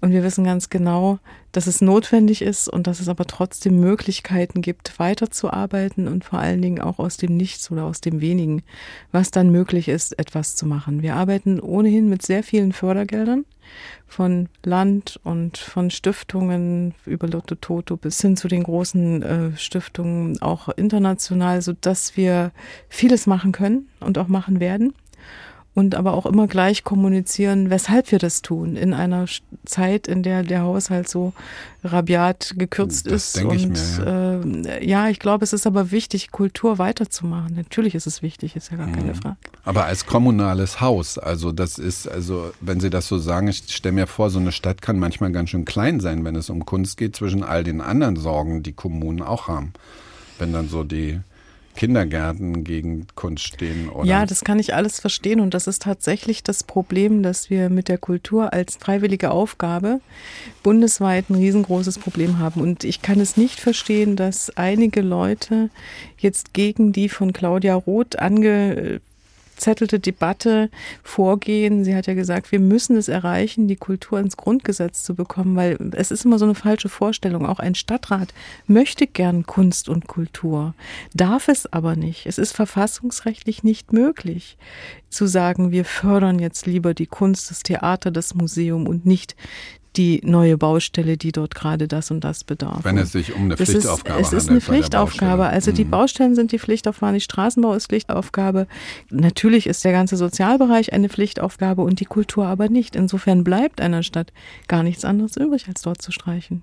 Und wir wissen ganz genau, dass es notwendig ist und dass es aber trotzdem Möglichkeiten gibt, weiterzuarbeiten und vor allen Dingen auch aus dem Nichts oder aus dem Wenigen, was dann möglich ist, etwas zu machen. Wir arbeiten ohnehin mit sehr vielen Fördergeldern von Land und von Stiftungen über Lotto Toto bis hin zu den großen äh, Stiftungen auch international, so dass wir vieles machen können und auch machen werden und aber auch immer gleich kommunizieren, weshalb wir das tun, in einer Zeit, in der der Haushalt so rabiat gekürzt das ist. und mir, ja. Äh, ja. ich glaube, es ist aber wichtig, Kultur weiterzumachen. Natürlich ist es wichtig, ist ja gar mhm. keine Frage. Aber als kommunales Haus, also das ist, also wenn Sie das so sagen, ich stelle mir vor, so eine Stadt kann manchmal ganz schön klein sein, wenn es um Kunst geht, zwischen all den anderen Sorgen, die Kommunen auch haben. Wenn dann so die Kindergärten gegen Kunst stehen. Oder? Ja, das kann ich alles verstehen und das ist tatsächlich das Problem, dass wir mit der Kultur als freiwillige Aufgabe bundesweit ein riesengroßes Problem haben. Und ich kann es nicht verstehen, dass einige Leute jetzt gegen die von Claudia Roth ange verzettelte Debatte vorgehen. Sie hat ja gesagt, wir müssen es erreichen, die Kultur ins Grundgesetz zu bekommen, weil es ist immer so eine falsche Vorstellung. Auch ein Stadtrat möchte gern Kunst und Kultur, darf es aber nicht. Es ist verfassungsrechtlich nicht möglich zu sagen, wir fördern jetzt lieber die Kunst, das Theater, das Museum und nicht die neue Baustelle, die dort gerade das und das bedarf. Wenn es sich um eine das Pflichtaufgabe handelt. Es ist eine Pflichtaufgabe. Also die mhm. Baustellen sind die Pflichtaufgabe, die Straßenbau ist Pflichtaufgabe. Natürlich ist der ganze Sozialbereich eine Pflichtaufgabe und die Kultur aber nicht. Insofern bleibt einer Stadt gar nichts anderes übrig, als dort zu streichen.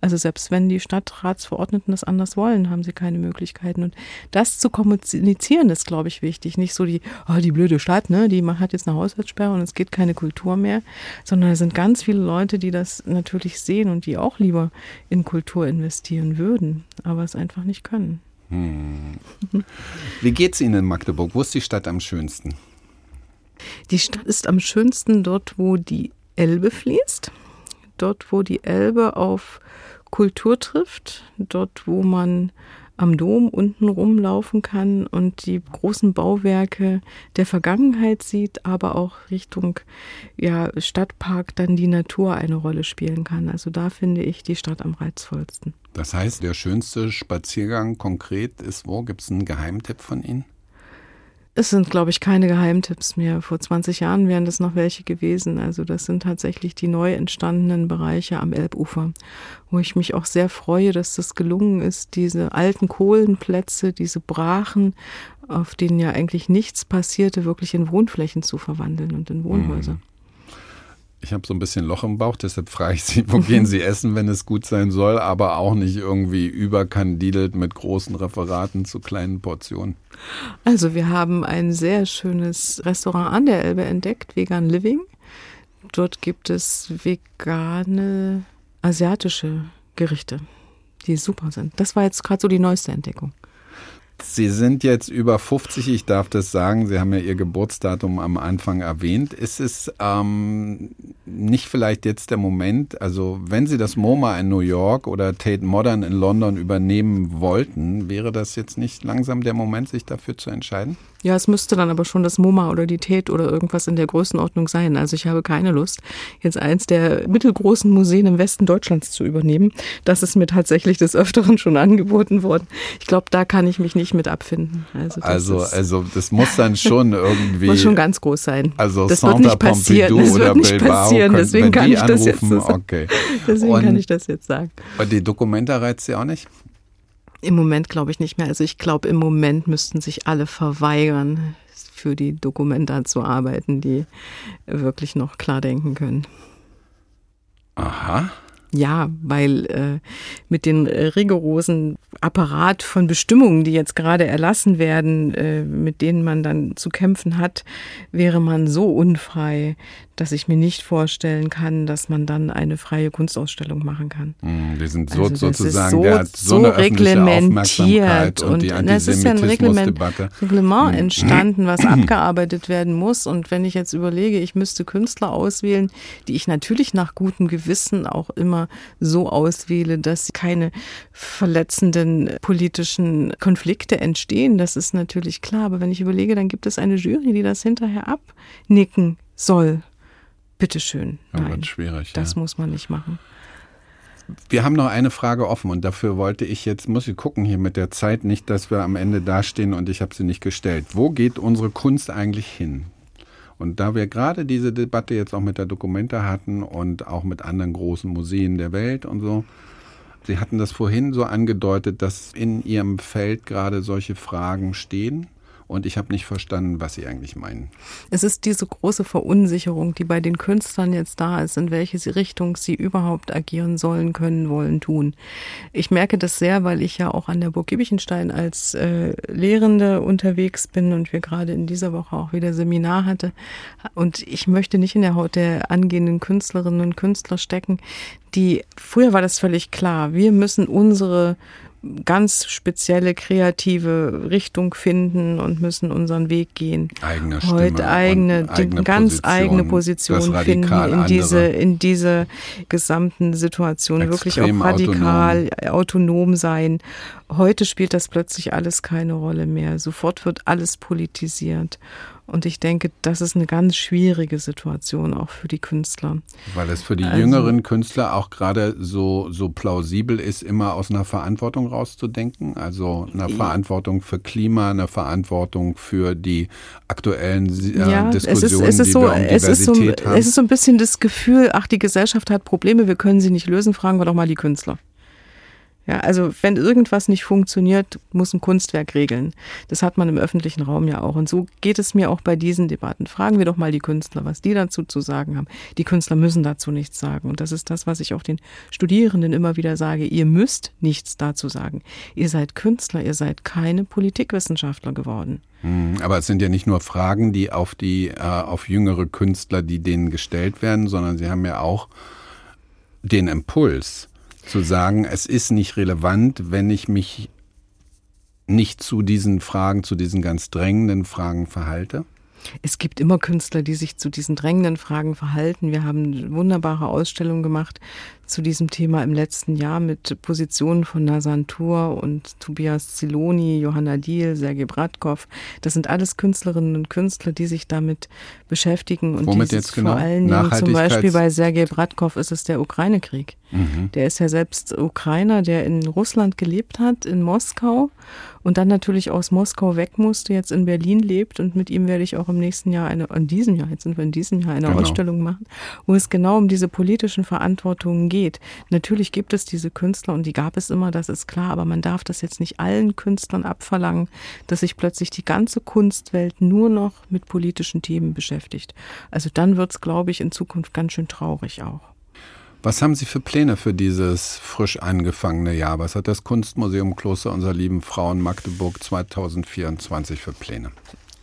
Also selbst wenn die Stadtratsverordneten das anders wollen, haben sie keine Möglichkeiten. Und das zu kommunizieren ist, glaube ich, wichtig. Nicht so die, oh, die blöde Stadt, ne, die hat jetzt eine Haushaltssperre und es geht keine Kultur mehr, sondern es sind ganz viele Leute, die das natürlich sehen und die auch lieber in Kultur investieren würden, aber es einfach nicht können. Hm. Wie geht's Ihnen in Magdeburg? Wo ist die Stadt am schönsten? Die Stadt ist am schönsten dort, wo die Elbe fließt. Dort, wo die Elbe auf Kultur trifft, dort wo man am Dom unten rumlaufen kann und die großen Bauwerke der Vergangenheit sieht, aber auch Richtung ja, Stadtpark dann die Natur eine Rolle spielen kann. Also da finde ich die Stadt am reizvollsten. Das heißt, der schönste Spaziergang konkret ist wo? Gibt es einen Geheimtipp von Ihnen? Es sind, glaube ich, keine Geheimtipps mehr. Vor 20 Jahren wären das noch welche gewesen. Also das sind tatsächlich die neu entstandenen Bereiche am Elbufer, wo ich mich auch sehr freue, dass das gelungen ist, diese alten Kohlenplätze, diese Brachen, auf denen ja eigentlich nichts passierte, wirklich in Wohnflächen zu verwandeln und in Wohnhäuser. Mhm. Ich habe so ein bisschen Loch im Bauch, deshalb frage ich Sie, wo gehen Sie essen, wenn es gut sein soll, aber auch nicht irgendwie überkandidelt mit großen Referaten zu kleinen Portionen. Also wir haben ein sehr schönes Restaurant an der Elbe entdeckt, Vegan Living. Dort gibt es vegane asiatische Gerichte, die super sind. Das war jetzt gerade so die neueste Entdeckung. Sie sind jetzt über 50, ich darf das sagen. Sie haben ja Ihr Geburtsdatum am Anfang erwähnt. Ist es ähm, nicht vielleicht jetzt der Moment, also wenn Sie das MoMA in New York oder Tate Modern in London übernehmen wollten, wäre das jetzt nicht langsam der Moment, sich dafür zu entscheiden? Ja, es müsste dann aber schon das MoMA oder die Tate oder irgendwas in der Größenordnung sein. Also ich habe keine Lust, jetzt eins der mittelgroßen Museen im Westen Deutschlands zu übernehmen. Das ist mir tatsächlich des Öfteren schon angeboten worden. Ich glaube, da kann ich mich nicht mit abfinden. Also, also, also, das muss dann schon irgendwie. muss schon ganz groß sein. Also das Santa wird nicht passieren. Pompidou das wird nicht Bilbao passieren. Deswegen kann ich das jetzt sagen. Okay. Deswegen und, kann ich das jetzt sagen. Und die Dokumenta reizt Sie auch nicht? Im Moment glaube ich nicht mehr. Also ich glaube, im Moment müssten sich alle verweigern, für die Dokumenta zu arbeiten, die wirklich noch klar denken können. Aha. Ja, weil äh, mit den äh, rigorosen Apparat von Bestimmungen, die jetzt gerade erlassen werden, äh, mit denen man dann zu kämpfen hat, wäre man so unfrei, dass ich mir nicht vorstellen kann, dass man dann eine freie Kunstausstellung machen kann. Mm, die sind so, also sozusagen, so, der hat so, eine reglementiert und, und die es ist ja ein Reglement, mm. entstanden, was abgearbeitet werden muss. Und wenn ich jetzt überlege, ich müsste Künstler auswählen, die ich natürlich nach gutem Gewissen auch immer so auswähle, dass keine verletzenden politischen Konflikte entstehen, das ist natürlich klar. Aber wenn ich überlege, dann gibt es eine Jury, die das hinterher abnicken soll. Bitteschön. Nein, wird schwierig. Das ja. muss man nicht machen. Wir haben noch eine Frage offen und dafür wollte ich jetzt, muss ich gucken hier mit der Zeit, nicht, dass wir am Ende dastehen und ich habe sie nicht gestellt. Wo geht unsere Kunst eigentlich hin? Und da wir gerade diese Debatte jetzt auch mit der Dokumenta hatten und auch mit anderen großen Museen der Welt und so, Sie hatten das vorhin so angedeutet, dass in Ihrem Feld gerade solche Fragen stehen und ich habe nicht verstanden, was Sie eigentlich meinen. Es ist diese große Verunsicherung, die bei den Künstlern jetzt da ist, in welche Richtung sie überhaupt agieren sollen, können, wollen, tun. Ich merke das sehr, weil ich ja auch an der Burg Giebichenstein als äh, Lehrende unterwegs bin und wir gerade in dieser Woche auch wieder Seminar hatte. Und ich möchte nicht in der Haut der angehenden Künstlerinnen und Künstler stecken, die, früher war das völlig klar, wir müssen unsere ganz spezielle kreative Richtung finden und müssen unseren Weg gehen. Eigene Stimme Heute eigene, eigene ganz Position, eigene Position finden in diese, in diese gesamten Situationen. Wirklich auch radikal autonom. autonom sein. Heute spielt das plötzlich alles keine Rolle mehr. Sofort wird alles politisiert. Und ich denke, das ist eine ganz schwierige Situation auch für die Künstler. Weil es für die also, jüngeren Künstler auch gerade so, so plausibel ist, immer aus einer Verantwortung rauszudenken. Also einer Verantwortung für Klima, eine Verantwortung für die aktuellen äh, ja, Diskussionen, es ist, es ist die so, wir um es ist so, haben. Es ist so ein bisschen das Gefühl, ach, die Gesellschaft hat Probleme, wir können sie nicht lösen, fragen wir doch mal die Künstler. Ja, also wenn irgendwas nicht funktioniert, muss ein Kunstwerk regeln. Das hat man im öffentlichen Raum ja auch. Und so geht es mir auch bei diesen Debatten. Fragen wir doch mal die Künstler, was die dazu zu sagen haben. Die Künstler müssen dazu nichts sagen. Und das ist das, was ich auch den Studierenden immer wieder sage. Ihr müsst nichts dazu sagen. Ihr seid Künstler, ihr seid keine Politikwissenschaftler geworden. Hm, aber es sind ja nicht nur Fragen, die auf die, äh, auf jüngere Künstler, die denen gestellt werden, sondern sie haben ja auch den Impuls zu sagen, es ist nicht relevant, wenn ich mich nicht zu diesen Fragen, zu diesen ganz drängenden Fragen verhalte? Es gibt immer Künstler, die sich zu diesen drängenden Fragen verhalten. Wir haben wunderbare Ausstellungen gemacht zu diesem Thema im letzten Jahr mit Positionen von Nasantur und Tobias Ziloni, Johanna Diel, Sergei Bratkov. Das sind alles Künstlerinnen und Künstler, die sich damit beschäftigen. Und Womit jetzt genau? Vor allen Dingen zum Beispiel bei Sergei Bratkov ist es der Ukraine-Krieg. Mhm. Der ist ja selbst Ukrainer, der in Russland gelebt hat, in Moskau und dann natürlich aus Moskau weg musste, jetzt in Berlin lebt und mit ihm werde ich auch im nächsten Jahr eine, in diesem Jahr, jetzt sind wir in diesem Jahr eine genau. Ausstellung machen, wo es genau um diese politischen Verantwortungen geht geht. Natürlich gibt es diese Künstler und die gab es immer, das ist klar, aber man darf das jetzt nicht allen Künstlern abverlangen, dass sich plötzlich die ganze Kunstwelt nur noch mit politischen Themen beschäftigt. Also dann wird es, glaube ich, in Zukunft ganz schön traurig auch. Was haben Sie für Pläne für dieses frisch angefangene Jahr? Was hat das Kunstmuseum Kloster unserer lieben Frauen Magdeburg 2024 für Pläne?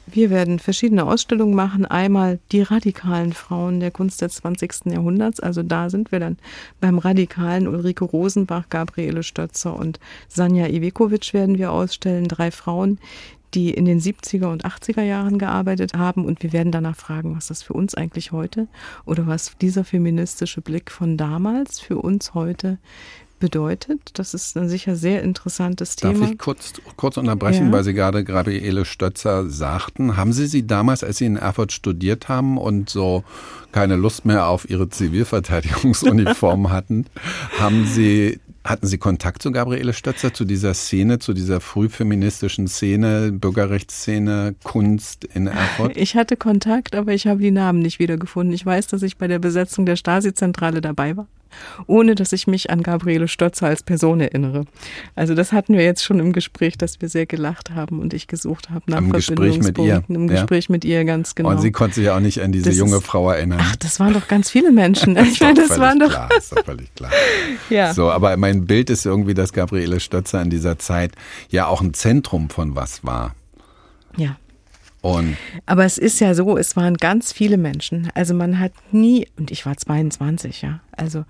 Wir werden verschiedene Ausstellungen machen. Einmal die radikalen Frauen der Kunst des 20. Jahrhunderts. Also da sind wir dann beim radikalen Ulrike Rosenbach, Gabriele Stötzer und Sanja Ivekovic werden wir ausstellen. Drei Frauen, die in den 70er und 80er Jahren gearbeitet haben. Und wir werden danach fragen, was das für uns eigentlich heute oder was dieser feministische Blick von damals für uns heute bedeutet. Das ist ein sicher sehr interessantes Thema. Darf ich kurz, kurz unterbrechen, ja. weil Sie gerade Gabriele Stötzer sagten. Haben Sie sie damals, als Sie in Erfurt studiert haben und so keine Lust mehr auf Ihre Zivilverteidigungsuniform hatten, haben Sie hatten Sie Kontakt zu Gabriele Stötzer, zu dieser Szene, zu dieser frühfeministischen Szene, Bürgerrechtsszene, Kunst in Erfurt? Ich hatte Kontakt, aber ich habe die Namen nicht wiedergefunden. Ich weiß, dass ich bei der Besetzung der Stasi-Zentrale dabei war. Ohne dass ich mich an Gabriele Stotzer als Person erinnere. Also das hatten wir jetzt schon im Gespräch, dass wir sehr gelacht haben und ich gesucht habe nach Im Gespräch mit ihr. Im Gespräch ja. mit ihr, ganz genau. Und sie konnte sich auch nicht an diese das junge ist, Frau erinnern. Ach, das waren doch ganz viele Menschen. ich meine, das waren doch. Klar, ist doch völlig klar. ja. So, aber mein Bild ist irgendwie, dass Gabriele Stotzer in dieser Zeit ja auch ein Zentrum von was war. Ja. Und Aber es ist ja so, es waren ganz viele Menschen. Also man hat nie, und ich war 22, ja, also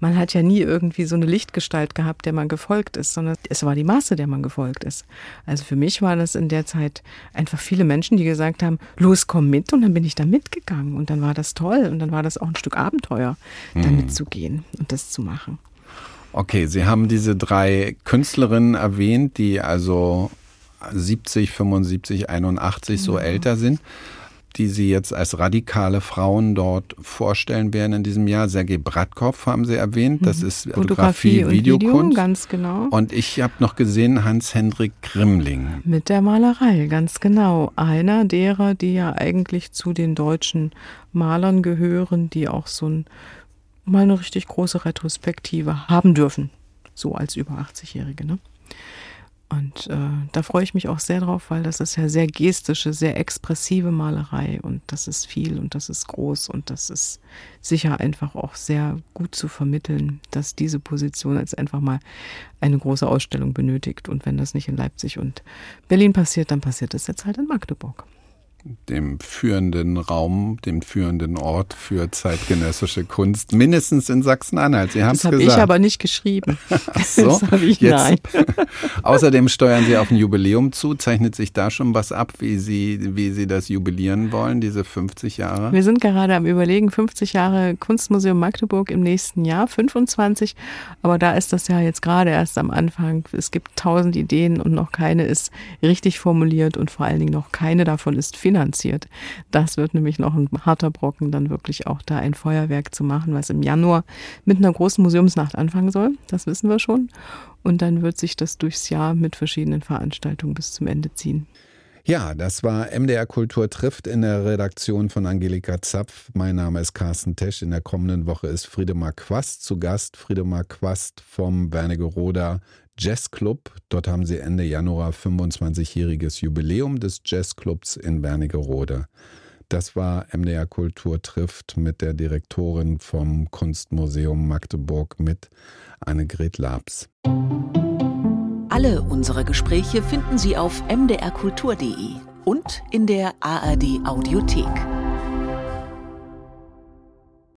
man hat ja nie irgendwie so eine Lichtgestalt gehabt, der man gefolgt ist, sondern es war die Masse, der man gefolgt ist. Also für mich waren das in der Zeit einfach viele Menschen, die gesagt haben, los, komm mit. Und dann bin ich da mitgegangen. Und dann war das toll. Und dann war das auch ein Stück Abenteuer, da mhm. mitzugehen und das zu machen. Okay, Sie haben diese drei Künstlerinnen erwähnt, die also 70, 75, 81 so ja. älter sind, die Sie jetzt als radikale Frauen dort vorstellen werden in diesem Jahr. Sergei Bratkov haben Sie erwähnt, das mhm. ist Fotografie, Fotografie Videokunst. Video, ganz genau. Und ich habe noch gesehen Hans-Hendrik Grimling. Mit der Malerei, ganz genau. Einer derer, die ja eigentlich zu den deutschen Malern gehören, die auch so ein, mal eine richtig große Retrospektive haben dürfen. So als über 80-Jährige, ne? Und äh, da freue ich mich auch sehr drauf, weil das ist ja sehr gestische, sehr expressive Malerei und das ist viel und das ist groß und das ist sicher einfach auch sehr gut zu vermitteln, dass diese Position jetzt einfach mal eine große Ausstellung benötigt. Und wenn das nicht in Leipzig und Berlin passiert, dann passiert es jetzt halt in Magdeburg dem führenden Raum, dem führenden Ort für zeitgenössische Kunst, mindestens in Sachsen-Anhalt. Sie haben es gesagt. Das habe ich aber nicht geschrieben. Ach so, das habe ich Jetzt. nein. Außerdem steuern Sie auf ein Jubiläum zu. Zeichnet sich da schon was ab, wie Sie, wie Sie das jubilieren wollen, diese 50 Jahre? Wir sind gerade am Überlegen, 50 Jahre Kunstmuseum Magdeburg im nächsten Jahr, 25. Aber da ist das ja jetzt gerade erst am Anfang. Es gibt tausend Ideen und noch keine ist richtig formuliert und vor allen Dingen noch keine davon ist final finanziert. Das wird nämlich noch ein harter Brocken, dann wirklich auch da ein Feuerwerk zu machen, was im Januar mit einer großen Museumsnacht anfangen soll. Das wissen wir schon. Und dann wird sich das durchs Jahr mit verschiedenen Veranstaltungen bis zum Ende ziehen. Ja, das war MDR Kultur trifft in der Redaktion von Angelika Zapf. Mein Name ist Carsten Tesch. In der kommenden Woche ist Friedemar Quast zu Gast. Friedemar Quast vom Wernigeroder Jazzclub. Dort haben sie Ende Januar 25-jähriges Jubiläum des Jazzclubs in Wernigerode. Das war MDR Kultur trifft mit der Direktorin vom Kunstmuseum Magdeburg mit Annegret Labs. Alle unsere Gespräche finden Sie auf mdrkultur.de und in der ARD Audiothek.